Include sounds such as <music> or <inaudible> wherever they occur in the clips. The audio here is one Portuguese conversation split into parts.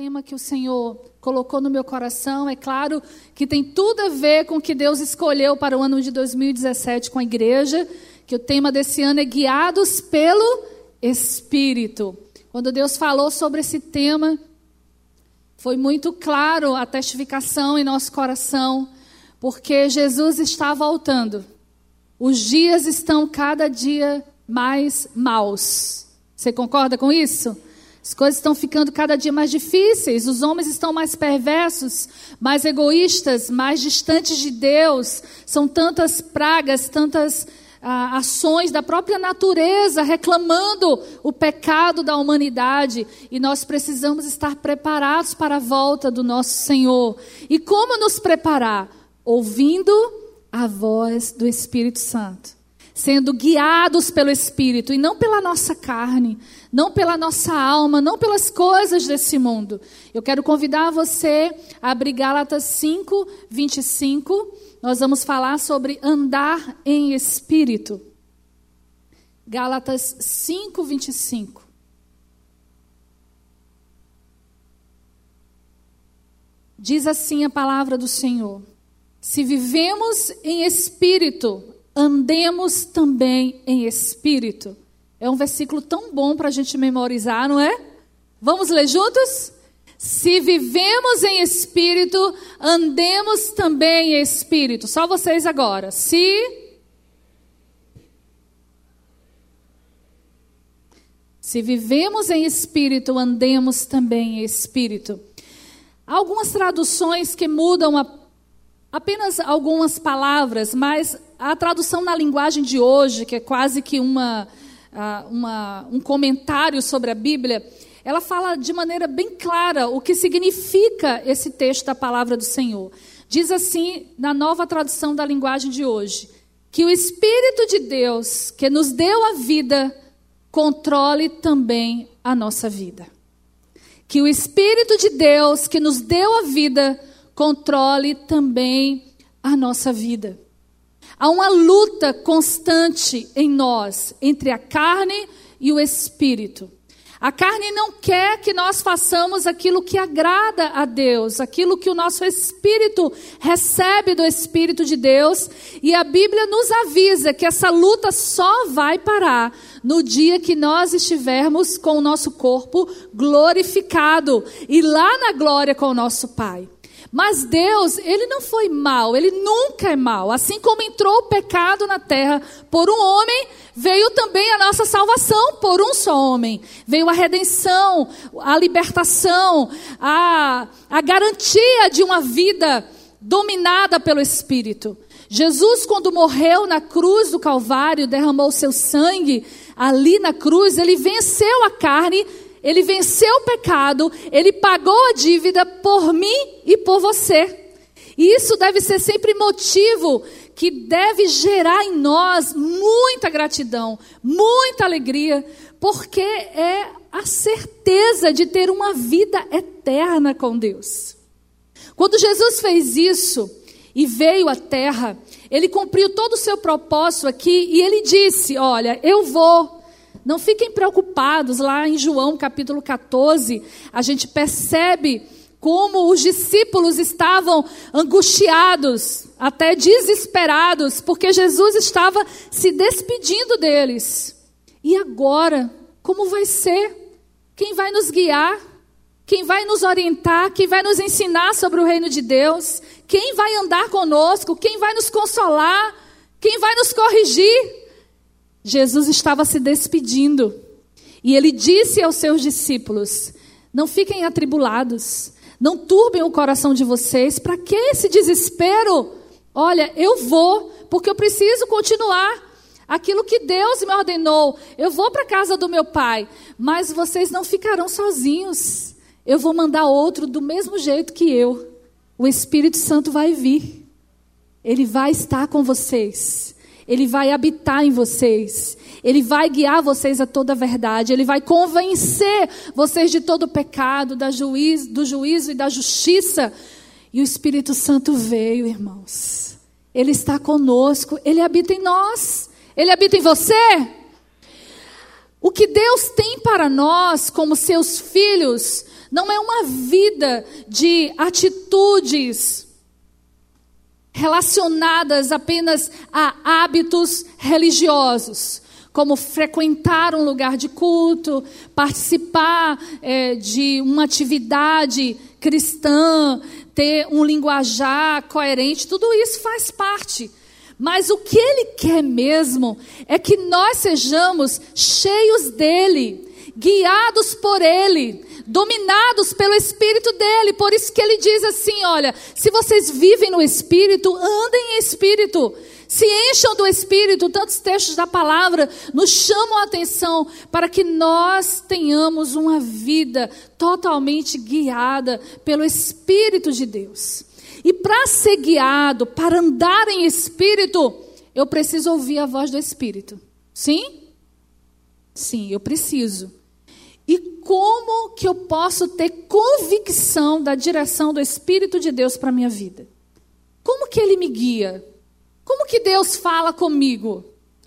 tema que o Senhor colocou no meu coração, é claro que tem tudo a ver com o que Deus escolheu para o ano de 2017 com a igreja, que o tema desse ano é guiados pelo Espírito. Quando Deus falou sobre esse tema, foi muito claro a testificação em nosso coração, porque Jesus está voltando. Os dias estão cada dia mais maus. Você concorda com isso? As coisas estão ficando cada dia mais difíceis, os homens estão mais perversos, mais egoístas, mais distantes de Deus. São tantas pragas, tantas ah, ações da própria natureza reclamando o pecado da humanidade. E nós precisamos estar preparados para a volta do nosso Senhor. E como nos preparar? Ouvindo a voz do Espírito Santo sendo guiados pelo Espírito e não pela nossa carne, não pela nossa alma, não pelas coisas desse mundo. Eu quero convidar você a abrir Gálatas 5, 25. Nós vamos falar sobre andar em Espírito. Gálatas 5, 25. Diz assim a palavra do Senhor: Se vivemos em espírito, andemos também em espírito. É um versículo tão bom para a gente memorizar, não é? Vamos ler juntos? Se vivemos em espírito, andemos também em espírito. Só vocês agora. Se. Se vivemos em espírito, andemos também em espírito. Há algumas traduções que mudam a, apenas algumas palavras, mas a tradução na linguagem de hoje, que é quase que uma, uma, um comentário sobre a Bíblia, ela fala de maneira bem clara o que significa esse texto da palavra do Senhor. Diz assim, na nova tradução da linguagem de hoje, que o Espírito de Deus, que nos deu a vida, controle também a nossa vida. Que o Espírito de Deus, que nos deu a vida, controle também a nossa vida. Há uma luta constante em nós entre a carne e o espírito. A carne não quer que nós façamos aquilo que agrada a Deus, aquilo que o nosso espírito recebe do Espírito de Deus, e a Bíblia nos avisa que essa luta só vai parar no dia que nós estivermos com o nosso corpo glorificado e lá na glória com o nosso Pai. Mas Deus, ele não foi mal, ele nunca é mal. Assim como entrou o pecado na terra por um homem, veio também a nossa salvação por um só homem. Veio a redenção, a libertação, a, a garantia de uma vida dominada pelo Espírito. Jesus, quando morreu na cruz do Calvário, derramou seu sangue ali na cruz, ele venceu a carne ele venceu o pecado, ele pagou a dívida por mim e por você. E isso deve ser sempre motivo que deve gerar em nós muita gratidão, muita alegria, porque é a certeza de ter uma vida eterna com Deus. Quando Jesus fez isso e veio à terra, ele cumpriu todo o seu propósito aqui e ele disse: Olha, eu vou não fiquem preocupados, lá em João capítulo 14, a gente percebe como os discípulos estavam angustiados, até desesperados, porque Jesus estava se despedindo deles. E agora, como vai ser? Quem vai nos guiar? Quem vai nos orientar? Quem vai nos ensinar sobre o reino de Deus? Quem vai andar conosco? Quem vai nos consolar? Quem vai nos corrigir? Jesus estava se despedindo e ele disse aos seus discípulos: Não fiquem atribulados, não turbem o coração de vocês, para que esse desespero? Olha, eu vou, porque eu preciso continuar aquilo que Deus me ordenou. Eu vou para a casa do meu pai, mas vocês não ficarão sozinhos. Eu vou mandar outro do mesmo jeito que eu. O Espírito Santo vai vir. Ele vai estar com vocês. Ele vai habitar em vocês. Ele vai guiar vocês a toda a verdade. Ele vai convencer vocês de todo o pecado, da juiz, do juízo e da justiça. E o Espírito Santo veio, irmãos. Ele está conosco. Ele habita em nós. Ele habita em você. O que Deus tem para nós, como seus filhos, Não é uma vida de atitudes relacionadas apenas a hábitos religiosos, como frequentar um lugar de culto, participar é, de uma atividade cristã, ter um linguajar coerente, tudo isso faz parte. Mas o que ele quer mesmo é que nós sejamos cheios dele, guiados por ele, dominados pelo Espírito dele. Por isso que ele diz assim: olha, se vocês vivem no Espírito, andem em Espírito. Se encham do Espírito, tantos textos da palavra nos chamam a atenção para que nós tenhamos uma vida totalmente guiada pelo Espírito de Deus. E para ser guiado, para andar em Espírito, eu preciso ouvir a voz do Espírito. Sim? Sim, eu preciso. E como que eu posso ter convicção da direção do Espírito de Deus para a minha vida? Como que ele me guia? Como que Deus fala comigo?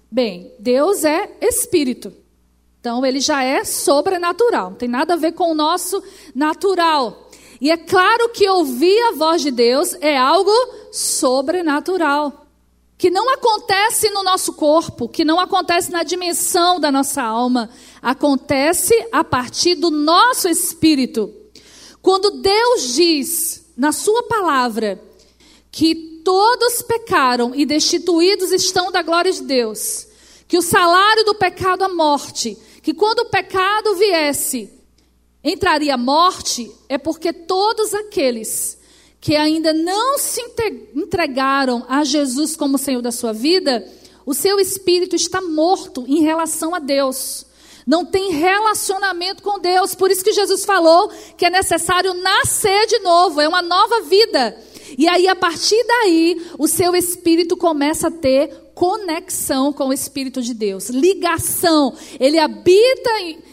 Bem, Deus é Espírito. Então ele já é sobrenatural, não tem nada a ver com o nosso natural. E é claro que ouvir a voz de Deus é algo sobrenatural que não acontece no nosso corpo, que não acontece na dimensão da nossa alma, acontece a partir do nosso espírito. Quando Deus diz na Sua palavra que todos pecaram e destituídos estão da glória de Deus, que o salário do pecado é a morte, que quando o pecado viesse, entraria a morte, é porque todos aqueles que ainda não se entregaram a Jesus como Senhor da sua vida, o seu espírito está morto em relação a Deus. Não tem relacionamento com Deus. Por isso que Jesus falou que é necessário nascer de novo, é uma nova vida. E aí, a partir daí, o seu espírito começa a ter conexão com o Espírito de Deus, ligação. Ele habita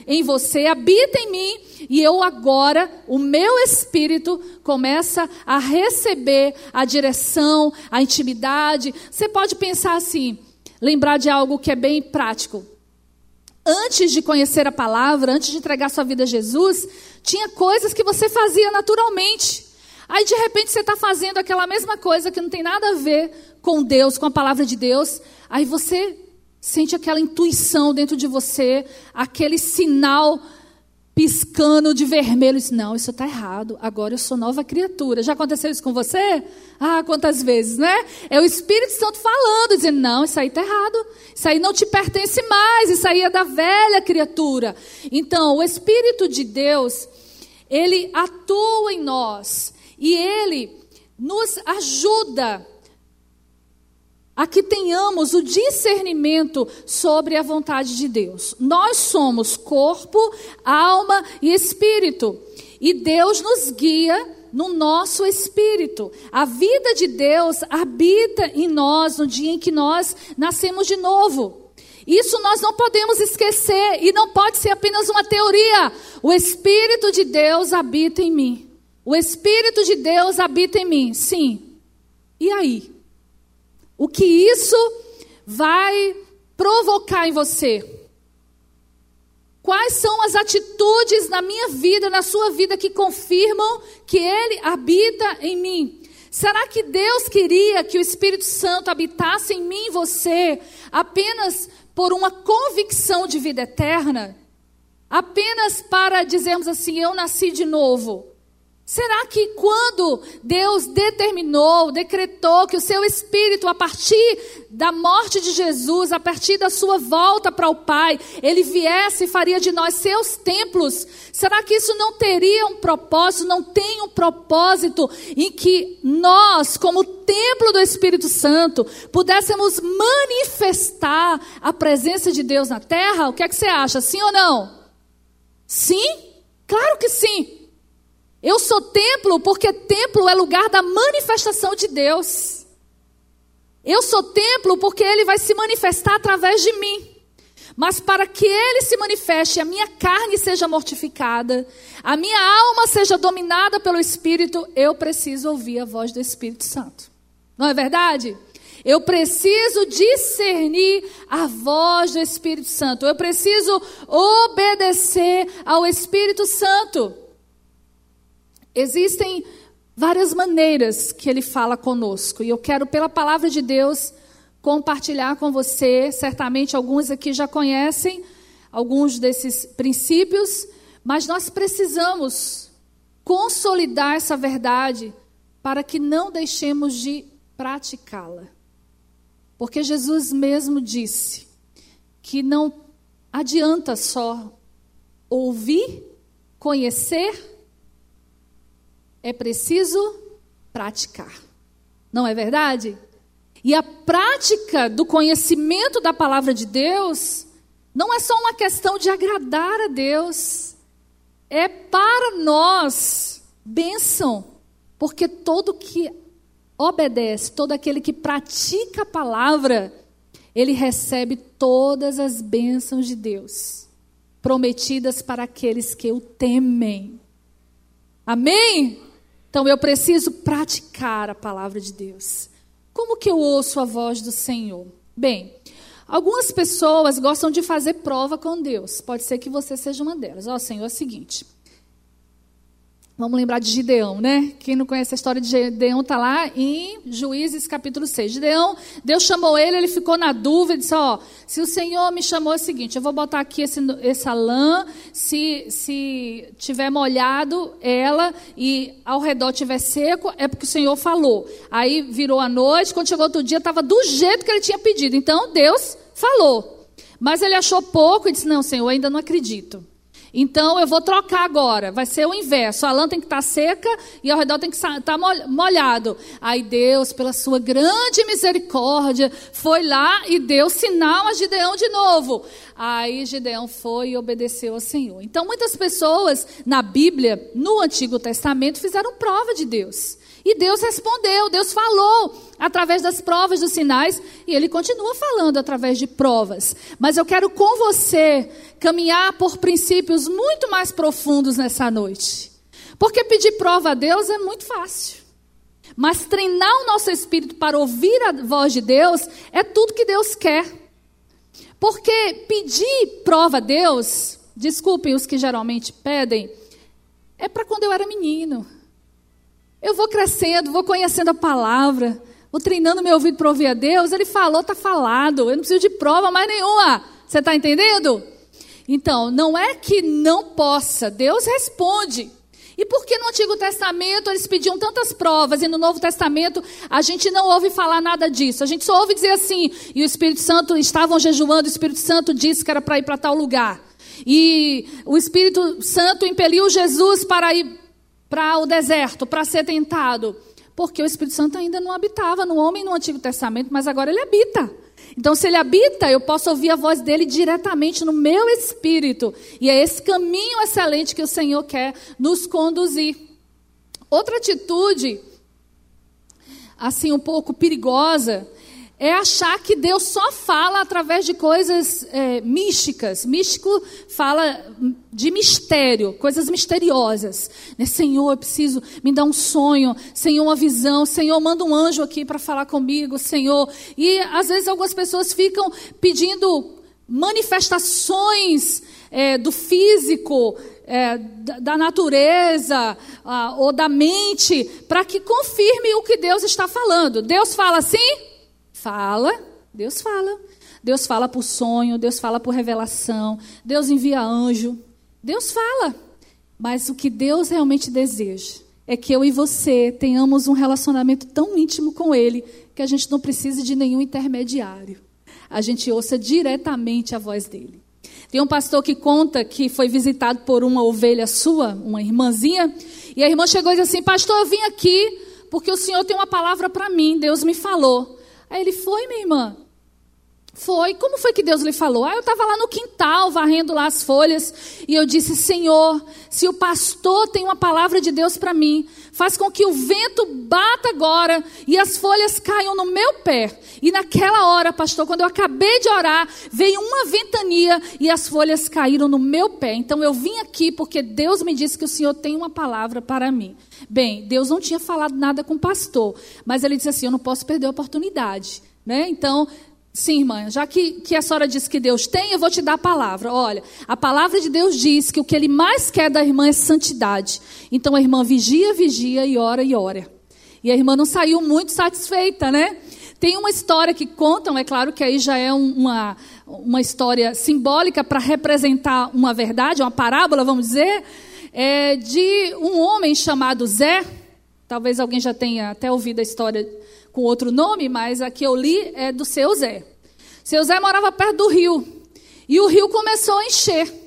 em você, habita em mim, e eu agora, o meu espírito começa a receber a direção, a intimidade. Você pode pensar assim, lembrar de algo que é bem prático. Antes de conhecer a palavra, antes de entregar sua vida a Jesus, tinha coisas que você fazia naturalmente. Aí de repente você está fazendo aquela mesma coisa que não tem nada a ver com Deus, com a palavra de Deus. Aí você sente aquela intuição dentro de você, aquele sinal piscando de vermelho. Diz, não, isso está errado. Agora eu sou nova criatura. Já aconteceu isso com você? Ah, quantas vezes, né? É o Espírito Santo falando, dizendo, não, isso aí está errado. Isso aí não te pertence mais. Isso aí é da velha criatura. Então, o Espírito de Deus, ele atua em nós. E ele nos ajuda a que tenhamos o discernimento sobre a vontade de Deus. Nós somos corpo, alma e espírito. E Deus nos guia no nosso espírito. A vida de Deus habita em nós no dia em que nós nascemos de novo. Isso nós não podemos esquecer e não pode ser apenas uma teoria. O Espírito de Deus habita em mim. O Espírito de Deus habita em mim, sim. E aí? O que isso vai provocar em você? Quais são as atitudes na minha vida, na sua vida, que confirmam que Ele habita em mim? Será que Deus queria que o Espírito Santo habitasse em mim e você apenas por uma convicção de vida eterna? Apenas para dizermos assim: eu nasci de novo? Será que quando Deus determinou, decretou que o seu espírito, a partir da morte de Jesus, a partir da sua volta para o Pai, ele viesse e faria de nós seus templos? Será que isso não teria um propósito, não tem um propósito em que nós, como templo do Espírito Santo, pudéssemos manifestar a presença de Deus na terra? O que é que você acha? Sim ou não? Sim? Claro que sim. Eu sou templo porque templo é lugar da manifestação de Deus. Eu sou templo porque ele vai se manifestar através de mim. Mas para que ele se manifeste, a minha carne seja mortificada, a minha alma seja dominada pelo Espírito, eu preciso ouvir a voz do Espírito Santo. Não é verdade? Eu preciso discernir a voz do Espírito Santo. Eu preciso obedecer ao Espírito Santo. Existem várias maneiras que ele fala conosco, e eu quero, pela palavra de Deus, compartilhar com você. Certamente alguns aqui já conhecem alguns desses princípios, mas nós precisamos consolidar essa verdade para que não deixemos de praticá-la. Porque Jesus mesmo disse que não adianta só ouvir, conhecer, é preciso praticar. Não é verdade? E a prática do conhecimento da palavra de Deus não é só uma questão de agradar a Deus, é para nós bênção, porque todo que obedece, todo aquele que pratica a palavra, ele recebe todas as bênçãos de Deus, prometidas para aqueles que o temem. Amém? Então eu preciso praticar a palavra de Deus. Como que eu ouço a voz do Senhor? Bem, algumas pessoas gostam de fazer prova com Deus. Pode ser que você seja uma delas. Ó, oh, Senhor, é o seguinte. Vamos lembrar de Gideão, né? Quem não conhece a história de Gideão está lá em Juízes capítulo 6. Gideão, Deus chamou ele, ele ficou na dúvida, disse: Ó, se o Senhor me chamou é o seguinte, eu vou botar aqui esse, essa lã, se, se tiver molhado ela e ao redor tiver seco, é porque o Senhor falou. Aí virou a noite, quando chegou outro dia, estava do jeito que ele tinha pedido. Então Deus falou. Mas ele achou pouco e disse: Não, Senhor, ainda não acredito. Então eu vou trocar agora, vai ser o inverso. A lã tem que estar tá seca e ao redor tem que estar tá molhado. Aí Deus, pela sua grande misericórdia, foi lá e deu sinal a Gideão de novo. Aí Gideão foi e obedeceu ao Senhor. Então muitas pessoas na Bíblia, no Antigo Testamento, fizeram prova de Deus. E Deus respondeu, Deus falou através das provas dos sinais, e Ele continua falando através de provas. Mas eu quero com você caminhar por princípios muito mais profundos nessa noite. Porque pedir prova a Deus é muito fácil. Mas treinar o nosso espírito para ouvir a voz de Deus é tudo que Deus quer. Porque pedir prova a Deus, desculpem os que geralmente pedem, é para quando eu era menino. Eu vou crescendo, vou conhecendo a palavra, vou treinando meu ouvido para ouvir a Deus. Ele falou, está falado. Eu não preciso de prova mais nenhuma. Você está entendendo? Então, não é que não possa, Deus responde. E por que no Antigo Testamento eles pediam tantas provas e no Novo Testamento a gente não ouve falar nada disso? A gente só ouve dizer assim: e o Espírito Santo estavam jejuando, o Espírito Santo disse que era para ir para tal lugar. E o Espírito Santo impeliu Jesus para ir para o deserto, para ser tentado. Porque o Espírito Santo ainda não habitava no homem no Antigo Testamento, mas agora ele habita. Então, se ele habita, eu posso ouvir a voz dele diretamente no meu espírito. E é esse caminho excelente que o Senhor quer nos conduzir. Outra atitude, assim, um pouco perigosa, é achar que Deus só fala através de coisas é, místicas. Místico fala de mistério, coisas misteriosas. Né? Senhor, eu preciso me dar um sonho, Senhor, uma visão, Senhor, manda um anjo aqui para falar comigo, Senhor. E às vezes algumas pessoas ficam pedindo manifestações é, do físico, é, da natureza ou da mente, para que confirme o que Deus está falando. Deus fala assim? Fala, Deus fala. Deus fala por sonho, Deus fala por revelação, Deus envia anjo. Deus fala. Mas o que Deus realmente deseja é que eu e você tenhamos um relacionamento tão íntimo com Ele que a gente não precise de nenhum intermediário. A gente ouça diretamente a voz dele. Tem um pastor que conta que foi visitado por uma ovelha sua, uma irmãzinha, e a irmã chegou e disse assim: Pastor, eu vim aqui porque o senhor tem uma palavra para mim, Deus me falou. Aí ele foi, minha irmã. Foi. Como foi que Deus lhe falou? Ah, eu estava lá no quintal, varrendo lá as folhas, e eu disse: Senhor, se o pastor tem uma palavra de Deus para mim, faz com que o vento bata agora e as folhas caiam no meu pé. E naquela hora, pastor, quando eu acabei de orar, veio uma ventania e as folhas caíram no meu pé. Então eu vim aqui porque Deus me disse que o Senhor tem uma palavra para mim. Bem, Deus não tinha falado nada com o pastor, mas ele disse assim: eu não posso perder a oportunidade. Né? Então, Sim, irmã, já que, que a senhora disse que Deus tem, eu vou te dar a palavra. Olha, a palavra de Deus diz que o que ele mais quer da irmã é santidade. Então a irmã vigia, vigia e ora e ora. E a irmã não saiu muito satisfeita, né? Tem uma história que contam, é claro que aí já é uma, uma história simbólica para representar uma verdade, uma parábola, vamos dizer, é de um homem chamado Zé. Talvez alguém já tenha até ouvido a história com outro nome, mas a que eu li é do seu Zé. Seu Zé morava perto do rio. E o rio começou a encher.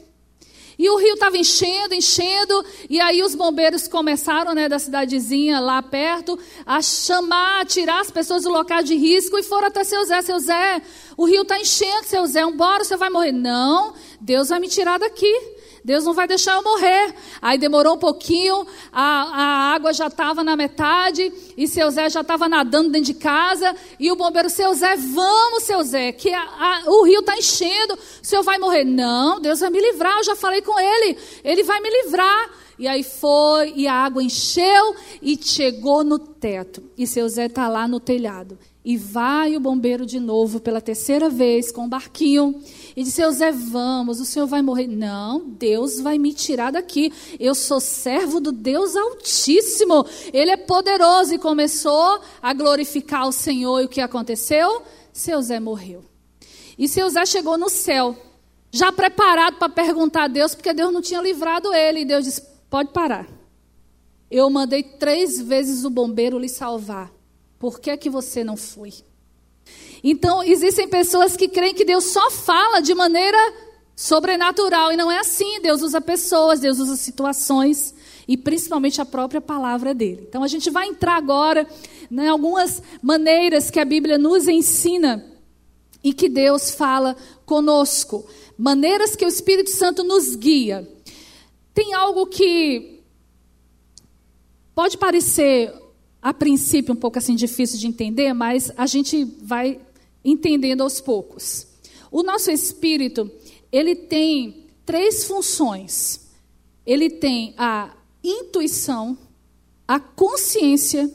E o rio estava enchendo, enchendo, e aí os bombeiros começaram, né, da cidadezinha lá perto, a chamar, a tirar as pessoas do local de risco e foram até seu Zé. Seu Zé, o rio está enchendo, seu Zé, embora, você vai morrer. Não, Deus vai me tirar daqui. Deus não vai deixar eu morrer. Aí demorou um pouquinho, a, a água já estava na metade, e seu Zé já estava nadando dentro de casa, e o bombeiro, seu Zé, vamos, seu Zé, que a, a, o rio está enchendo, o senhor vai morrer. Não, Deus vai me livrar, eu já falei com ele, ele vai me livrar. E aí foi, e a água encheu e chegou no teto. E seu Zé está lá no telhado. E vai o bombeiro de novo pela terceira vez com o barquinho. E disse: Zé, vamos, o senhor vai morrer. Não, Deus vai me tirar daqui. Eu sou servo do Deus Altíssimo. Ele é poderoso. E começou a glorificar o Senhor. E o que aconteceu? Seu Zé morreu. E seu Zé chegou no céu, já preparado para perguntar a Deus, porque Deus não tinha livrado ele. E Deus disse: Pode parar. Eu mandei três vezes o bombeiro lhe salvar. Por que, é que você não foi? Então, existem pessoas que creem que Deus só fala de maneira sobrenatural. E não é assim. Deus usa pessoas, Deus usa situações. E principalmente a própria palavra dele. Então, a gente vai entrar agora em né, algumas maneiras que a Bíblia nos ensina e que Deus fala conosco. Maneiras que o Espírito Santo nos guia. Tem algo que pode parecer a princípio um pouco assim difícil de entender, mas a gente vai entendendo aos poucos. O nosso espírito, ele tem três funções. Ele tem a intuição, a consciência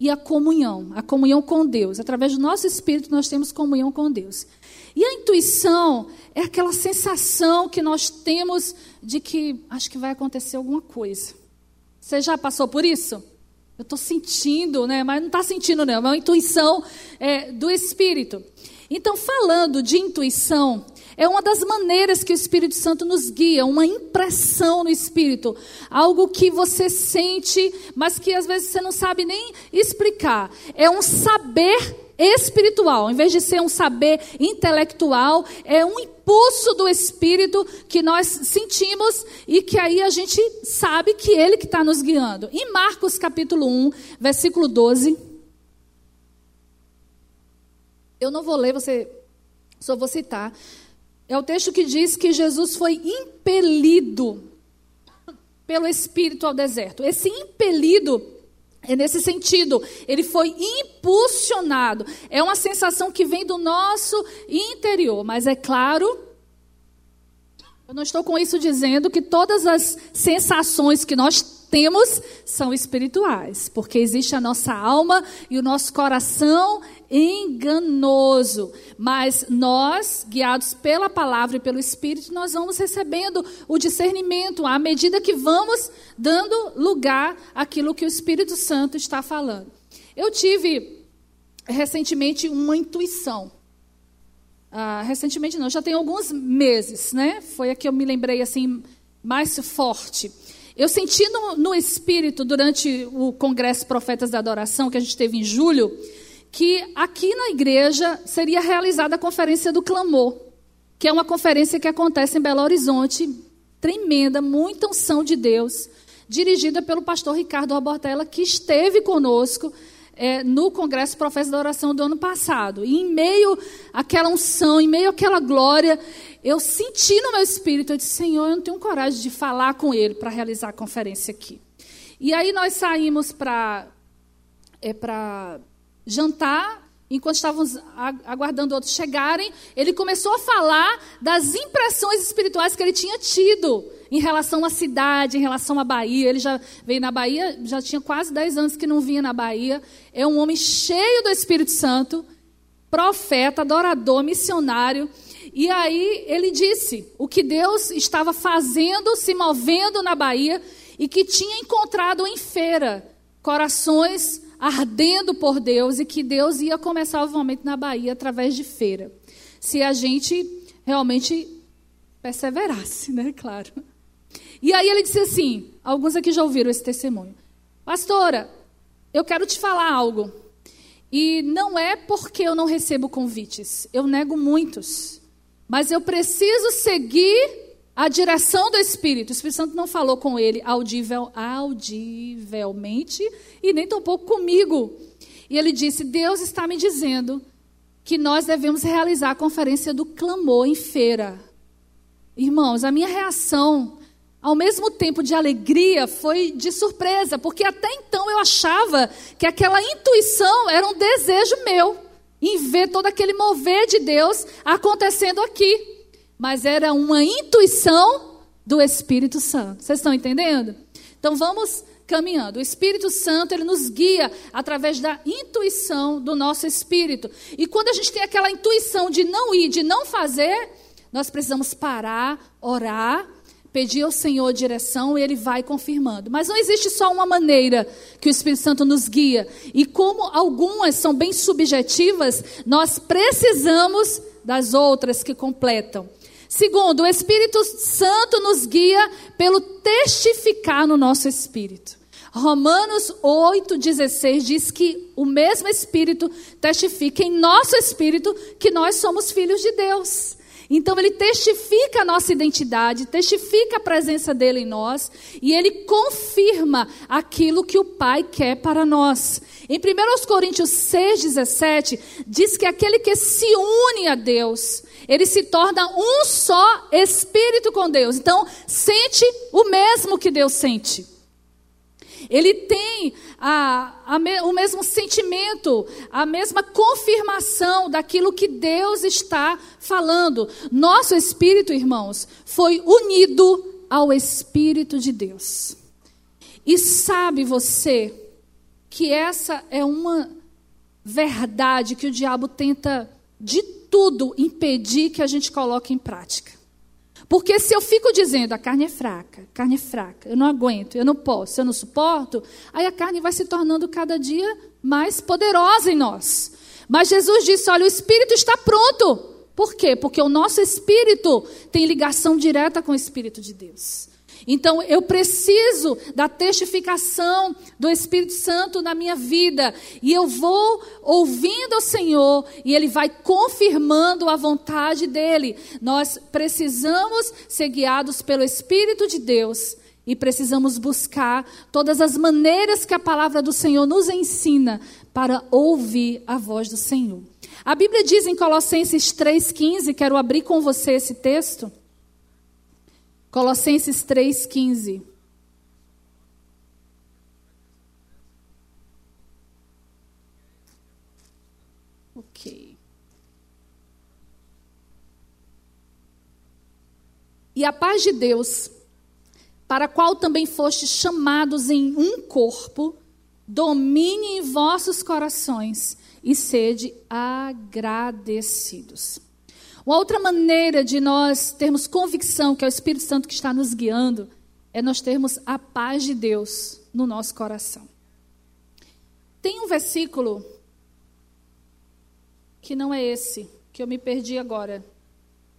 e a comunhão, a comunhão com Deus. Através do nosso espírito nós temos comunhão com Deus. E a intuição é aquela sensação que nós temos de que acho que vai acontecer alguma coisa. Você já passou por isso? Eu estou sentindo, né? Mas não está sentindo, não. É uma intuição é, do Espírito. Então, falando de intuição, é uma das maneiras que o Espírito Santo nos guia, uma impressão no Espírito. Algo que você sente, mas que às vezes você não sabe nem explicar. É um saber espiritual, em vez de ser um saber intelectual, é um impulso do Espírito que nós sentimos e que aí a gente sabe que Ele que está nos guiando. Em Marcos capítulo 1, versículo 12. Eu não vou ler, você só vou citar. É o texto que diz que Jesus foi impelido pelo Espírito ao deserto. Esse impelido é nesse sentido, ele foi impulsionado. É uma sensação que vem do nosso interior, mas é claro, eu não estou com isso dizendo que todas as sensações que nós temos são espirituais, porque existe a nossa alma e o nosso coração enganoso. Mas nós, guiados pela palavra e pelo Espírito, nós vamos recebendo o discernimento à medida que vamos dando lugar àquilo que o Espírito Santo está falando. Eu tive recentemente uma intuição. Ah, recentemente não, já tem alguns meses, né? Foi a que eu me lembrei assim mais forte. Eu senti no, no espírito, durante o Congresso Profetas da Adoração, que a gente teve em julho, que aqui na igreja seria realizada a Conferência do Clamor, que é uma conferência que acontece em Belo Horizonte, tremenda, muita unção de Deus, dirigida pelo pastor Ricardo Abortella, que esteve conosco é, no Congresso Profetas da Oração do ano passado. E em meio àquela unção, em meio àquela glória, eu senti no meu espírito, eu disse, Senhor, eu não tenho coragem de falar com ele para realizar a conferência aqui. E aí nós saímos para é, jantar, enquanto estávamos aguardando outros chegarem, ele começou a falar das impressões espirituais que ele tinha tido em relação à cidade, em relação à Bahia. Ele já veio na Bahia, já tinha quase 10 anos que não vinha na Bahia. É um homem cheio do Espírito Santo. profeta, adorador, missionário. E aí ele disse o que Deus estava fazendo, se movendo na Bahia e que tinha encontrado em feira corações ardendo por Deus e que Deus ia começar o momento na Bahia através de feira. Se a gente realmente perseverasse, né? <laughs> Claro. E aí ele disse assim: alguns aqui já ouviram esse testemunho. Pastora, eu quero te falar algo. E não é porque eu não recebo convites, eu nego muitos. Mas eu preciso seguir a direção do Espírito. O Espírito Santo não falou com ele audivel, audivelmente e nem tampouco comigo. E ele disse: Deus está me dizendo que nós devemos realizar a conferência do clamor em feira. Irmãos, a minha reação, ao mesmo tempo de alegria, foi de surpresa, porque até então eu achava que aquela intuição era um desejo meu, em ver todo aquele mover de Deus acontecendo aqui. Mas era uma intuição do Espírito Santo. Vocês estão entendendo? Então vamos caminhando. O Espírito Santo, ele nos guia através da intuição do nosso espírito. E quando a gente tem aquela intuição de não ir, de não fazer, nós precisamos parar, orar, pedir ao Senhor direção e Ele vai confirmando. Mas não existe só uma maneira que o Espírito Santo nos guia. E como algumas são bem subjetivas, nós precisamos das outras que completam. Segundo, o Espírito Santo nos guia pelo testificar no nosso espírito. Romanos 8,16 diz que o mesmo Espírito testifica em nosso espírito que nós somos filhos de Deus. Então ele testifica a nossa identidade, testifica a presença dele em nós e ele confirma aquilo que o Pai quer para nós. Em 1 Coríntios 6,17, diz que aquele que se une a Deus, ele se torna um só espírito com Deus. Então, sente o mesmo que Deus sente. Ele tem a, a me, o mesmo sentimento, a mesma confirmação daquilo que Deus está falando. Nosso espírito, irmãos, foi unido ao Espírito de Deus. E sabe você que essa é uma verdade que o diabo tenta de tudo impedir que a gente coloque em prática. Porque se eu fico dizendo a carne é fraca, a carne é fraca, eu não aguento, eu não posso, eu não suporto, aí a carne vai se tornando cada dia mais poderosa em nós. Mas Jesus disse: olha, o espírito está pronto. Por quê? Porque o nosso espírito tem ligação direta com o espírito de Deus. Então eu preciso da testificação do Espírito Santo na minha vida. E eu vou ouvindo o Senhor e Ele vai confirmando a vontade dEle. Nós precisamos ser guiados pelo Espírito de Deus. E precisamos buscar todas as maneiras que a palavra do Senhor nos ensina para ouvir a voz do Senhor. A Bíblia diz em Colossenses 3,15, quero abrir com você esse texto. Colossenses 3,15. Ok. E a paz de Deus, para a qual também fostes chamados em um corpo, domine em vossos corações e sede agradecidos. Uma outra maneira de nós termos convicção que é o Espírito Santo que está nos guiando é nós termos a paz de Deus no nosso coração. Tem um versículo que não é esse, que eu me perdi agora,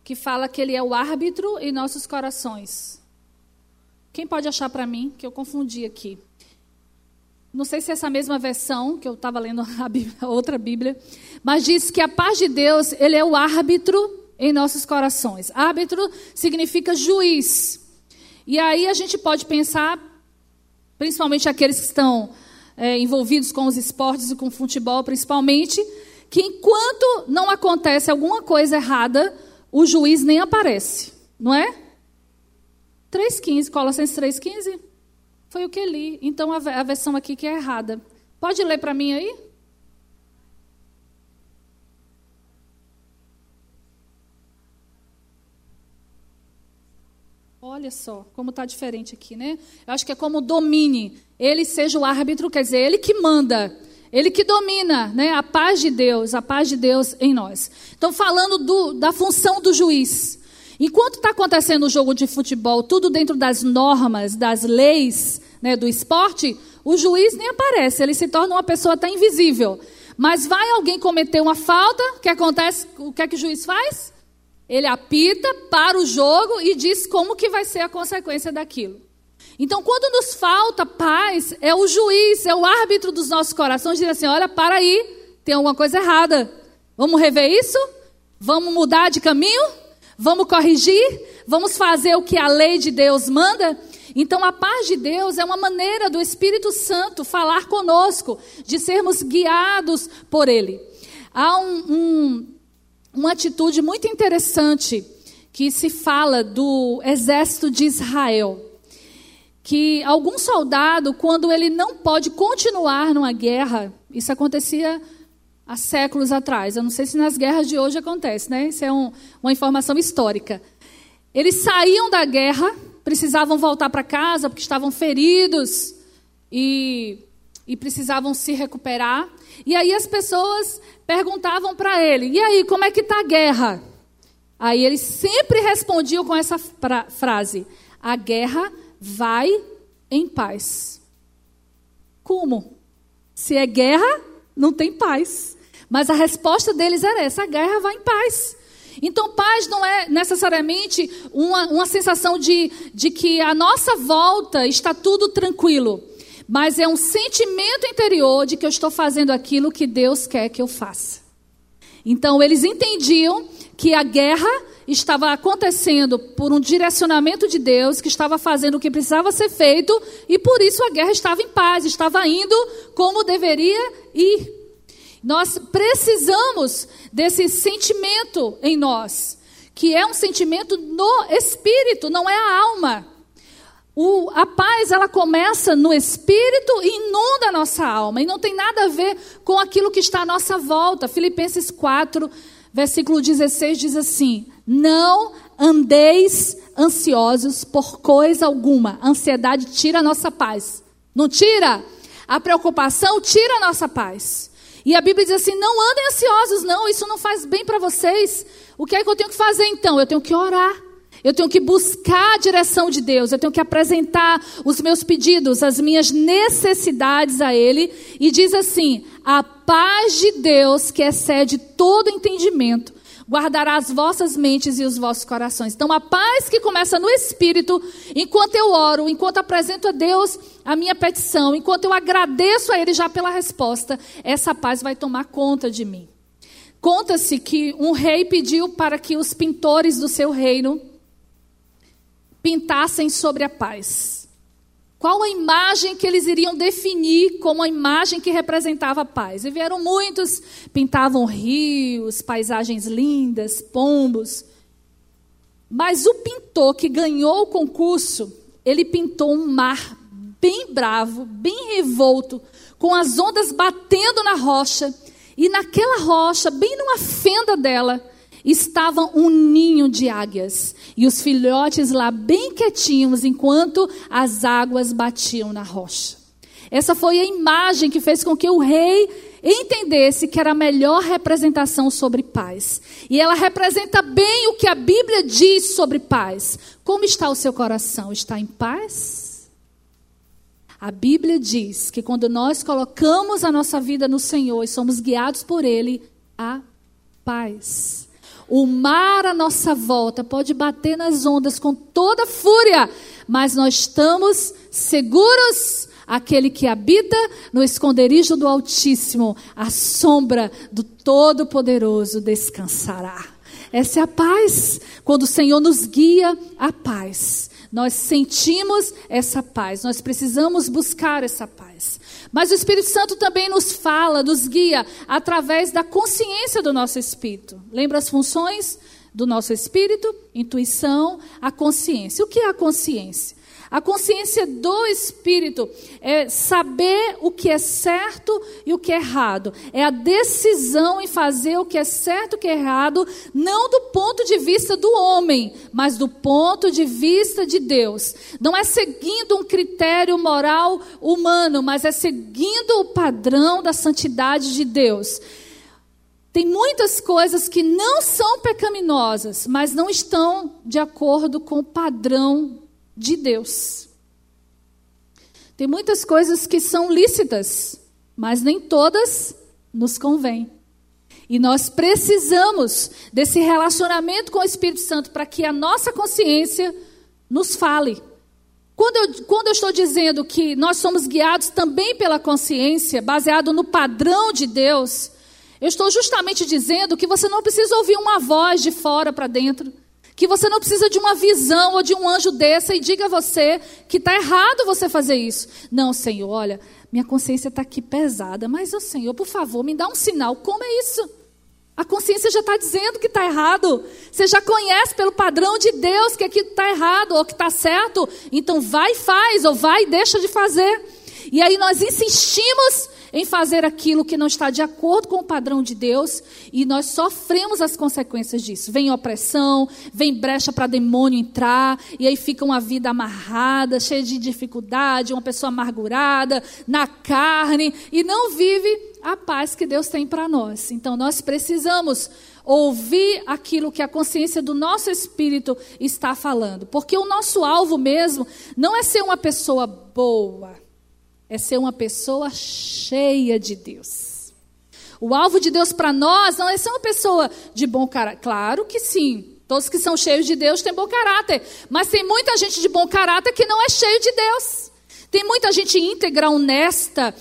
que fala que ele é o árbitro em nossos corações. Quem pode achar para mim, que eu confundi aqui? Não sei se é essa mesma versão, que eu estava lendo a, Bíblia, <laughs> outra Bíblia, mas diz que a paz de Deus, ele é o árbitro em nossos corações. Árbitro significa juiz. E aí a gente pode pensar, principalmente aqueles que estão é, envolvidos com os esportes e com o futebol, principalmente, que enquanto não acontece alguma coisa errada, o juiz nem aparece, não é? 3,15, Colossenses 3,15? Foi o que li. Então a, versão aqui que é errada. Pode ler para mim aí? Olha só como está diferente aqui, né? Eu acho que é como domine. Ele seja o árbitro, quer dizer, ele que manda. Ele que domina, né? A paz de Deus, a paz de Deus em nós. Então, falando do, da função do juiz. Enquanto está acontecendo o jogo de futebol, tudo dentro das normas, das leis né, do esporte, o juiz nem aparece, ele se torna uma pessoa até invisível. Mas vai alguém cometer uma falta, o que acontece? O que é que o juiz faz? Ele apita para o jogo e diz como que vai ser a consequência daquilo. Então, quando nos falta paz, é o juiz, é o árbitro dos nossos corações, diz assim: olha, para aí, tem alguma coisa errada. Vamos rever isso? Vamos mudar de caminho? Vamos corrigir? Vamos fazer o que a lei de Deus manda? Então, a paz de Deus é uma maneira do Espírito Santo falar conosco, de sermos guiados por Ele. Há um, um, uma atitude muito interessante que se fala do exército de Israel que algum soldado, quando ele não pode continuar numa guerra, isso acontecia há séculos atrás. Eu não sei se nas guerras de hoje acontece, né? Isso é um, uma informação histórica. Eles saíam da guerra, precisavam voltar para casa porque estavam feridos e, e precisavam se recuperar. E aí as pessoas perguntavam para ele: e aí, como é que está a guerra? Aí ele sempre respondiam com essa frase: a guerra vai em paz. Como? Se é guerra, não tem paz. Mas a resposta deles era essa: a guerra vai em paz. Então, paz não é necessariamente uma, uma sensação de, de que a nossa volta está tudo tranquilo, mas é um sentimento interior de que eu estou fazendo aquilo que Deus quer que eu faça. Então, eles entendiam que a guerra estava acontecendo por um direcionamento de Deus, que estava fazendo o que precisava ser feito, e por isso a guerra estava em paz, estava indo como deveria ir. Nós precisamos desse sentimento em nós, que é um sentimento no espírito, não é a alma. O, a paz, ela começa no espírito e inunda a nossa alma. E não tem nada a ver com aquilo que está à nossa volta. Filipenses 4, versículo 16 diz assim: não andeis ansiosos por coisa alguma. A ansiedade tira a nossa paz. Não tira? A preocupação tira a nossa paz. E a Bíblia diz assim: não andem ansiosos, não, isso não faz bem para vocês. O que é que eu tenho que fazer então? Eu tenho que orar. Eu tenho que buscar a direção de Deus, eu tenho que apresentar os meus pedidos, as minhas necessidades a Ele. E diz assim: a paz de Deus, que excede todo entendimento, guardará as vossas mentes e os vossos corações. Então, a paz que começa no espírito, enquanto eu oro, enquanto apresento a Deus a minha petição, enquanto eu agradeço a Ele já pela resposta, essa paz vai tomar conta de mim. Conta-se que um rei pediu para que os pintores do seu reino pintassem sobre a paz. Qual a imagem que eles iriam definir como a imagem que representava a paz? E vieram muitos, pintavam rios, paisagens lindas, pombos. Mas o pintor que ganhou o concurso, ele pintou um mar bem bravo, bem revolto, com as ondas batendo na rocha. E naquela rocha, bem numa fenda dela, estava um ninho de águias e os filhotes lá bem quietinhos enquanto as águas batiam na rocha. Essa foi a imagem que fez com que o rei entendesse que era a melhor representação sobre paz. E ela representa bem o que a Bíblia diz sobre paz. Como está o seu coração? Está em paz? A Bíblia diz que quando nós colocamos a nossa vida no Senhor e somos guiados por Ele, há paz. O mar à nossa volta pode bater nas ondas com toda fúria, mas nós estamos seguros. Aquele que habita no esconderijo do Altíssimo, a sombra do Todo-Poderoso descansará. Essa é a paz. Quando o Senhor nos guia, a paz. Nós sentimos essa paz. Nós precisamos buscar essa paz. Mas o Espírito Santo também nos fala, nos guia através da consciência do nosso espírito. Lembra as funções do nosso espírito? Intuição, a consciência. O que é a consciência? A consciência do espírito é saber o que é certo e o que é errado. É a decisão em fazer o que é certo e o que é errado, não do ponto de vista do homem, mas do ponto de vista de Deus. Não é seguindo um critério moral humano, mas é seguindo o padrão da santidade de Deus. Tem muitas coisas que não são pecaminosas, mas não estão de acordo com o padrão de Deus. Tem muitas coisas que são lícitas, mas nem todas nos convêm. E nós precisamos desse relacionamento com o Espírito Santo para que a nossa consciência nos fale. Quando eu, quando eu estou dizendo que nós somos guiados também pela consciência, baseado no padrão de Deus, eu estou justamente dizendo que você não precisa ouvir uma voz de fora para dentro que você não precisa de uma visão ou de um anjo dessa e diga a você que está errado você fazer isso. Não, Senhor, olha, minha consciência está aqui pesada, mas, oh, Senhor, por favor, me dá um sinal. Como é isso? A consciência já está dizendo que está errado. Você já conhece pelo padrão de Deus que aquilo está errado ou que está certo. Então vai e faz, ou vai e deixa de fazer. E aí nós insistimos em fazer aquilo que não está de acordo com o padrão de Deus e nós sofremos as consequências disso. Vem opressão, vem brecha para demônio entrar e aí fica uma vida amarrada, cheia de dificuldade, uma pessoa amargurada, na carne e não vive a paz que Deus tem para nós. Então nós precisamos ouvir aquilo que a consciência do nosso espírito está falando, porque o nosso alvo mesmo não é ser uma pessoa boa é ser uma pessoa cheia de Deus. O alvo de Deus para nós não é ser uma pessoa de bom caráter. Claro que sim. Todos que são cheios de Deus têm bom caráter. Mas tem muita gente de bom caráter que não é cheio de Deus. Tem muita gente íntegra, honesta,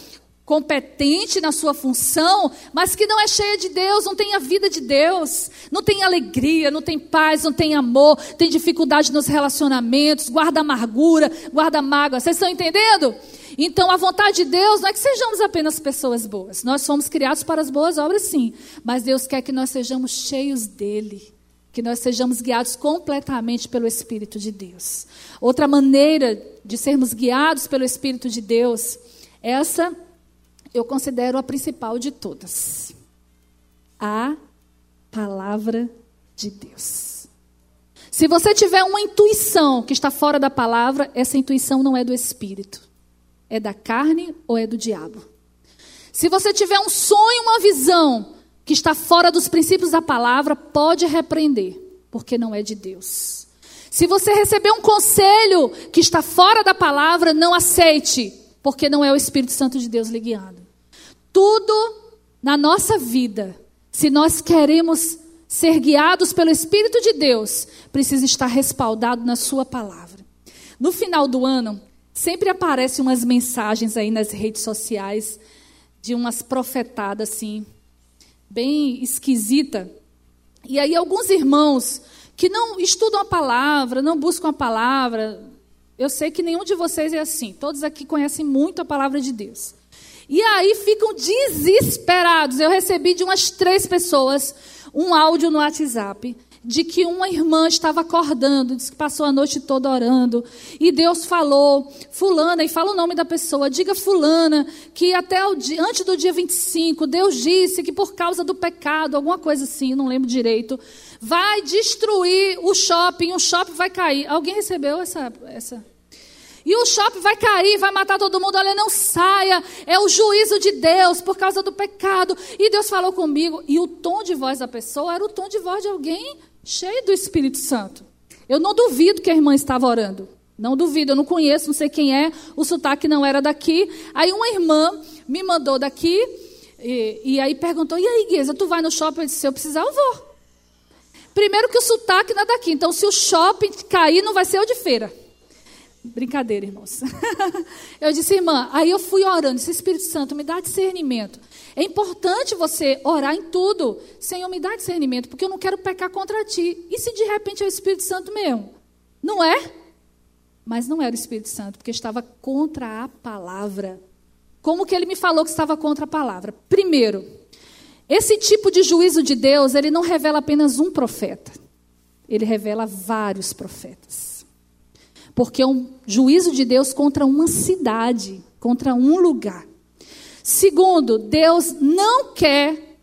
competente na sua função, mas que não é cheia de Deus, não tem a vida de Deus, não tem alegria, não tem paz, não tem amor, tem dificuldade nos relacionamentos, guarda amargura, guarda mágoa. Vocês estão entendendo? Então, a vontade de Deus não é que sejamos apenas pessoas boas. Nós somos criados para as boas obras, sim. Mas Deus quer que nós sejamos cheios dele. Que nós sejamos guiados completamente pelo Espírito de Deus. Outra maneira de sermos guiados pelo Espírito de Deus, essa eu considero a principal de todas. A palavra de Deus. Se você tiver uma intuição que está fora da palavra, essa intuição não é do Espírito. É da carne ou é do diabo? Se você tiver um sonho, uma visão que está fora dos princípios da palavra, pode repreender, porque não é de Deus. Se você receber um conselho que está fora da palavra, não aceite, porque não é o Espírito Santo de Deus lhe guiando. Tudo na nossa vida, se nós queremos ser guiados pelo Espírito de Deus, precisa estar respaldado na Sua palavra. No final do ano, Sempre aparecem umas mensagens aí nas redes sociais de umas profetadas assim, bem esquisita. E aí alguns irmãos que não estudam a palavra, não buscam a palavra, eu sei que nenhum de vocês é assim. Todos aqui conhecem muito a palavra de Deus. E aí ficam desesperados. Eu recebi de umas três pessoas um áudio no WhatsApp de que uma irmã estava acordando, disse que passou a noite toda orando, e Deus falou, fulana, e fala o nome da pessoa, diga fulana, que até o dia, antes do dia 25, Deus disse que por causa do pecado, alguma coisa assim, não lembro direito, vai destruir o shopping, o shopping vai cair. Alguém recebeu essa... essa? E o shopping vai cair, vai matar todo mundo. Olha, não saia. É o juízo de Deus por causa do pecado. E Deus falou comigo. E o tom de voz da pessoa era o tom de voz de alguém cheio do Espírito Santo. Eu não duvido que a irmã estava orando. Não duvido, eu não conheço, não sei quem é, o sotaque não era daqui. Aí uma irmã me mandou daqui e, e aí perguntou: E aí, Gueza, tu vai no shopping? Eu disse: Se eu precisar, eu vou. Primeiro que o sotaque não é daqui, então se o shopping cair, não vai ser o de feira. Brincadeira, irmãos. <laughs> eu disse, irmã, aí eu fui orando, disse, Espírito Santo, me dá discernimento. É importante você orar em tudo. Senhor, me dá discernimento, porque eu não quero pecar contra ti. E se de repente é o Espírito Santo mesmo? Não é? Mas não era o Espírito Santo, porque estava contra a palavra. Como que ele me falou que estava contra a palavra? Primeiro, esse tipo de juízo de Deus, ele não revela apenas um profeta. Ele revela vários profetas. Porque é um juízo de Deus contra uma cidade, contra um lugar. Segundo, Deus não quer,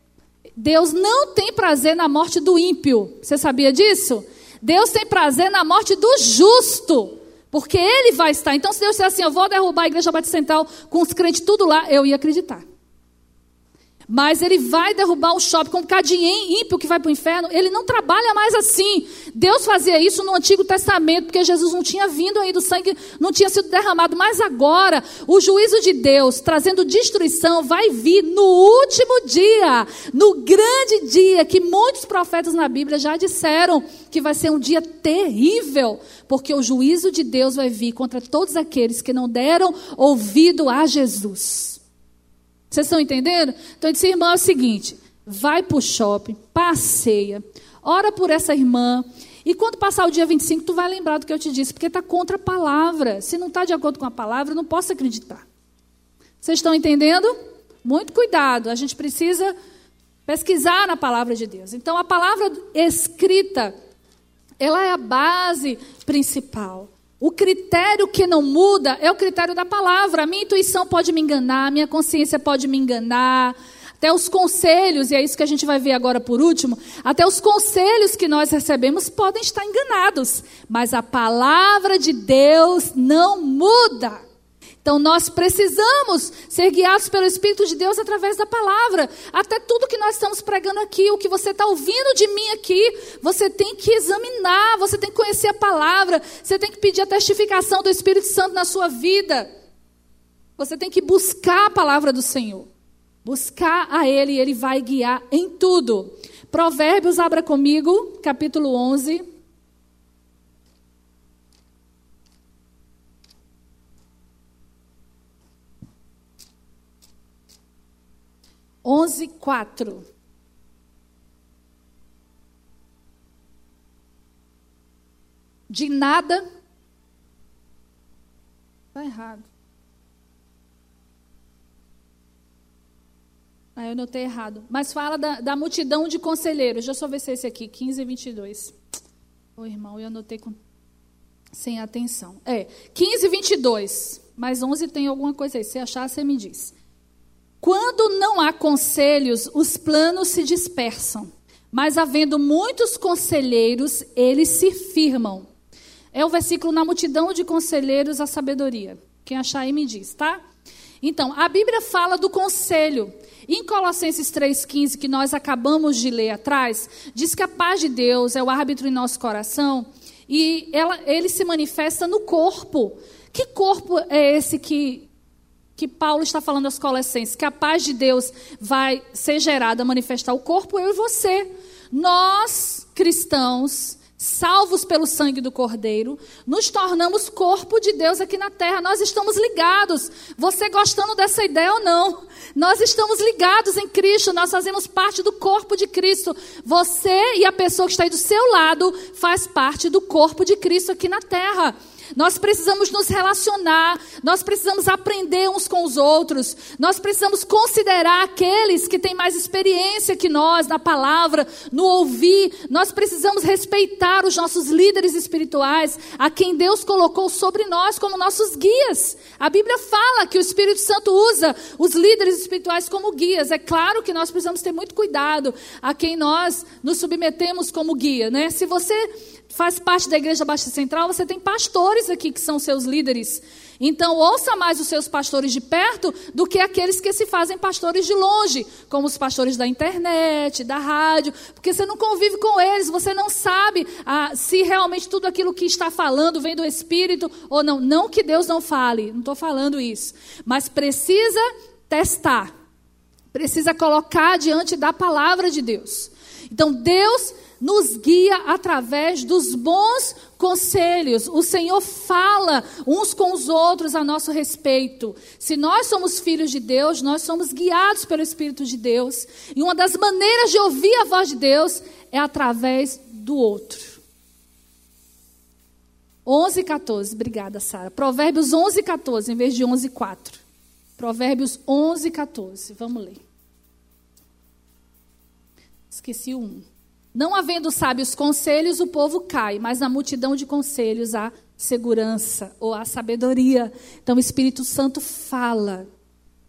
Deus não tem prazer na morte do ímpio. Você sabia disso? Deus tem prazer na morte do justo. Porque ele vai estar. Então, se Deus disser assim, eu vou derrubar a igreja Batista Central com os crentes tudo lá, eu ia acreditar. Mas ele vai derrubar o shopping com cadinho ímpio que vai para o inferno. Ele não trabalha mais assim. Deus fazia isso no Antigo Testamento, porque Jesus não tinha vindo aí do sangue, não tinha sido derramado. Mas agora, o juízo de Deus, trazendo destruição, vai vir no último dia, no grande dia, que muitos profetas na Bíblia já disseram que vai ser um dia terrível, porque o juízo de Deus vai vir contra todos aqueles que não deram ouvido a Jesus. Vocês estão entendendo? Então, eu disse, irmã, é o seguinte: vai para o shopping, passeia, ora por essa irmã. E quando passar o dia 25, tu vai lembrar do que eu te disse, porque está contra a palavra. Se não está de acordo com a palavra, não posso acreditar. Vocês estão entendendo? Muito cuidado, a gente precisa pesquisar na palavra de Deus. Então, a palavra escrita, ela é a base principal. O critério que não muda é o critério da palavra. A minha intuição pode me enganar, a minha consciência pode me enganar. Até os conselhos, e é isso que a gente vai ver agora por último, até os conselhos que nós recebemos podem estar enganados, mas a palavra de Deus não muda. Então nós precisamos ser guiados pelo Espírito de Deus através da palavra. Até tudo que nós estamos pregando aqui, o que você está ouvindo de mim aqui, você tem que examinar, você tem que conhecer a palavra, você tem que pedir a testificação do Espírito Santo na sua vida. Você tem que buscar a palavra do Senhor. Buscar a Ele e Ele vai guiar em tudo. Provérbios, abra comigo, capítulo 11. 11, 4. De nada. Está errado. Ah, eu notei errado. Mas fala da, da multidão de conselheiros. Deixa eu só ver se é esse aqui, 15 e 22. Ô, oh, irmão, eu anotei com... sem atenção. É, 15 e 22. Mas 11 tem alguma coisa aí. Se achar, você me diz. Quando não há conselhos, os planos se dispersam. Mas havendo muitos conselheiros, eles se firmam. É o versículo na multidão de conselheiros a sabedoria. Quem achar aí me diz, tá? Então, a Bíblia fala do conselho. Em Colossenses 3,15, que nós acabamos de ler atrás, diz que a paz de Deus é o árbitro em nosso coração e ela, ele se manifesta no corpo. Que corpo é esse que que Paulo está falando aos Colossenses, que a paz de Deus vai ser gerada, manifestar o corpo, eu e você. Nós, cristãos, salvos pelo sangue do Cordeiro, nos tornamos corpo de Deus aqui na terra. Nós estamos ligados. Você gostando dessa ideia ou não? Nós estamos ligados em Cristo, nós fazemos parte do corpo de Cristo. Você e a pessoa que está aí do seu lado faz parte do corpo de Cristo aqui na terra. Nós precisamos nos relacionar, nós precisamos aprender uns com os outros, nós precisamos considerar aqueles que têm mais experiência que nós na palavra, no ouvir, nós precisamos respeitar os nossos líderes espirituais, a quem Deus colocou sobre nós como nossos guias. A Bíblia fala que o Espírito Santo usa os líderes espirituais como guias. É claro que nós precisamos ter muito cuidado a quem nós nos submetemos como guia, né? Se você faz parte da Igreja Baixa Central, você tem pastores aqui que são seus líderes. Então, ouça mais os seus pastores de perto do que aqueles que se fazem pastores de longe, como os pastores da internet, da rádio, porque você não convive com eles, você não sabe ah, se realmente tudo aquilo que está falando vem do Espírito ou não. Não que Deus não fale, não estou falando isso, mas precisa testar, precisa colocar diante da palavra de Deus. Então, Deus nos guia através dos bons conselhos. O Senhor fala uns com os outros a nosso respeito. Se nós somos filhos de Deus, nós somos guiados pelo Espírito de Deus. E uma das maneiras de ouvir a voz de Deus é através do outro. 11 e 14, obrigada, Sara. Provérbios 11 e 14, em vez de 11 e 4. Provérbios 11 e 14, vamos ler. Esqueci o 1. Não havendo sábios conselhos, o povo cai, mas na multidão de conselhos há segurança ou a sabedoria. Então o Espírito Santo fala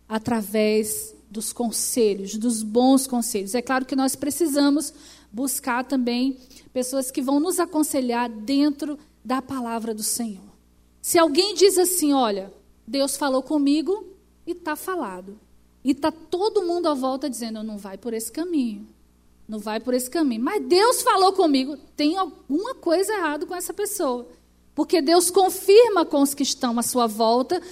através dos conselhos, dos bons conselhos. É claro que nós precisamos buscar também pessoas que vão nos aconselhar dentro da palavra do Senhor. Se alguém diz assim, olha, Deus falou comigo e está falado. E está todo mundo à volta dizendo, não vai por esse caminho. Não vai por esse caminho. Mas Deus falou comigo. Tem alguma coisa errada com essa pessoa. Porque Deus confirma com os que estão à sua volta,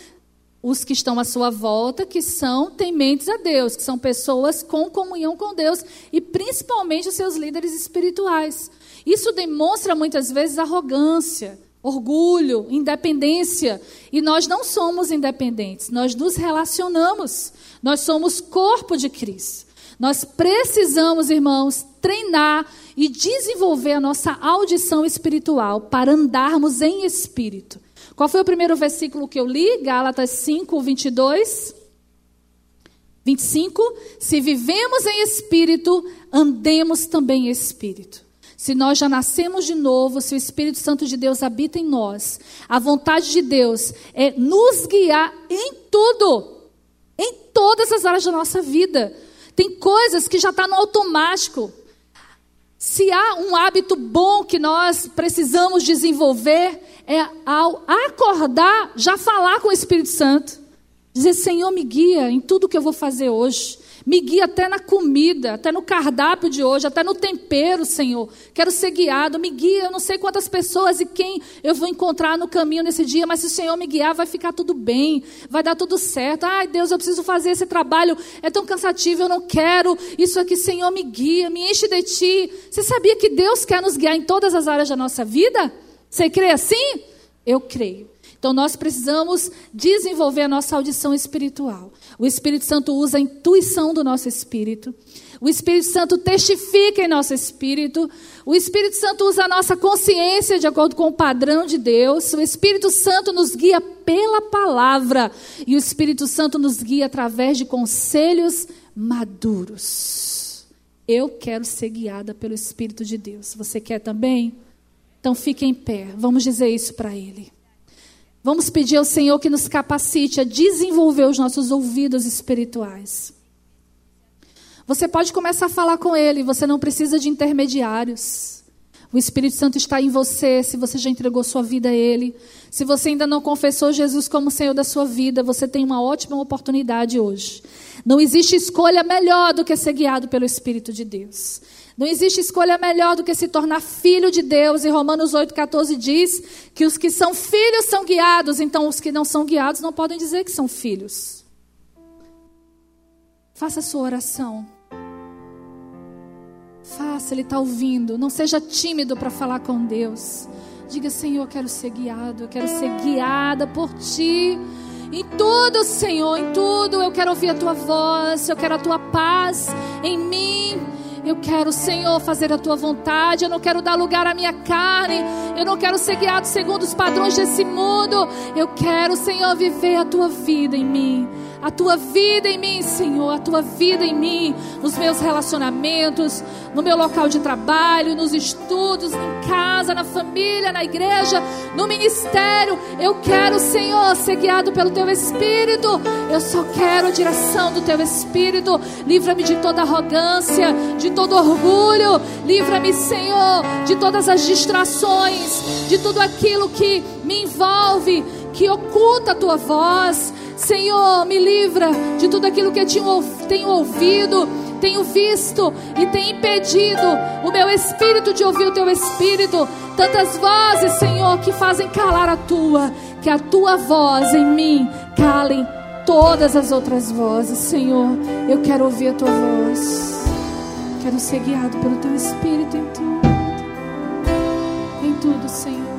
os que estão à sua volta, que são tementes a Deus, que são pessoas com comunhão com Deus e principalmente os seus líderes espirituais. Isso demonstra muitas vezes arrogância, orgulho, independência. E nós não somos independentes, nós nos relacionamos. Nós somos corpo de Cristo. Nós precisamos, irmãos, treinar e desenvolver a nossa audição espiritual para andarmos em espírito. Qual foi o primeiro versículo que eu li? Gálatas 5, 22. 25. Se vivemos em espírito, andemos também em espírito. Se nós já nascemos de novo, se o Espírito Santo de Deus habita em nós, a vontade de Deus é nos guiar em tudo, em todas as áreas da nossa vida. Tem coisas que já estão tá no automático. Se há um hábito bom que nós precisamos desenvolver, é ao acordar, já falar com o Espírito Santo. Dizer, Senhor, me guia em tudo que eu vou fazer hoje. Me guia até na comida, até no cardápio de hoje, até no tempero, Senhor. Quero ser guiado. Me guia, eu não sei quantas pessoas e quem eu vou encontrar no caminho nesse dia, mas se o Senhor me guiar, vai ficar tudo bem, vai dar tudo certo. Ai, Deus, eu preciso fazer esse trabalho, é tão cansativo, eu não quero. Isso aqui, Senhor, me guia, me enche de ti. Você sabia que Deus quer nos guiar em todas as áreas da nossa vida? Você crê assim? Eu creio. Então nós precisamos desenvolver a nossa audição espiritual. O Espírito Santo usa a intuição do nosso espírito. O Espírito Santo testifica em nosso espírito. O Espírito Santo usa a nossa consciência de acordo com o padrão de Deus. O Espírito Santo nos guia pela palavra. E o Espírito Santo nos guia através de conselhos maduros. Eu quero ser guiada pelo Espírito de Deus. Você quer também? Então fique em pé. Vamos dizer isso para Ele. Vamos pedir ao Senhor que nos capacite a desenvolver os nossos ouvidos espirituais. Você pode começar a falar com Ele, você não precisa de intermediários. O Espírito Santo está em você, se você já entregou sua vida a Ele. Se você ainda não confessou Jesus como Senhor da sua vida, você tem uma ótima oportunidade hoje. Não existe escolha melhor do que ser guiado pelo Espírito de Deus. Não existe escolha melhor do que se tornar filho de Deus. E Romanos 8,14 diz que os que são filhos são guiados, então os que não são guiados não podem dizer que são filhos. Faça a sua oração. Faça, Ele está ouvindo. Não seja tímido para falar com Deus. Diga, Senhor, eu quero ser guiado, eu quero ser guiada por Ti. Em tudo, Senhor, em tudo, eu quero ouvir a Tua voz, eu quero a Tua paz em mim. Eu quero, Senhor, fazer a tua vontade. Eu não quero dar lugar à minha carne. Eu não quero ser guiado segundo os padrões desse mundo. Eu quero, Senhor, viver a tua vida em mim a tua vida em mim, Senhor, a tua vida em mim, nos meus relacionamentos, no meu local de trabalho, nos estudos, em casa, na família, na igreja, no ministério. Eu quero, Senhor, ser guiado pelo teu Espírito. Eu só quero a direção do teu Espírito. Livra-me de toda arrogância, de todo orgulho. Livra-me, Senhor, de todas as distrações, de tudo aquilo que me envolve, que oculta a tua voz. Senhor, me livra de tudo aquilo que eu tenho ouvido, tenho visto e tem impedido o meu espírito de ouvir o teu espírito. Tantas vozes, Senhor, que fazem calar a tua, que a tua voz em mim calem todas as outras vozes, Senhor. Eu quero ouvir a tua voz. Quero ser guiado pelo teu espírito em tudo. Em tudo, Senhor.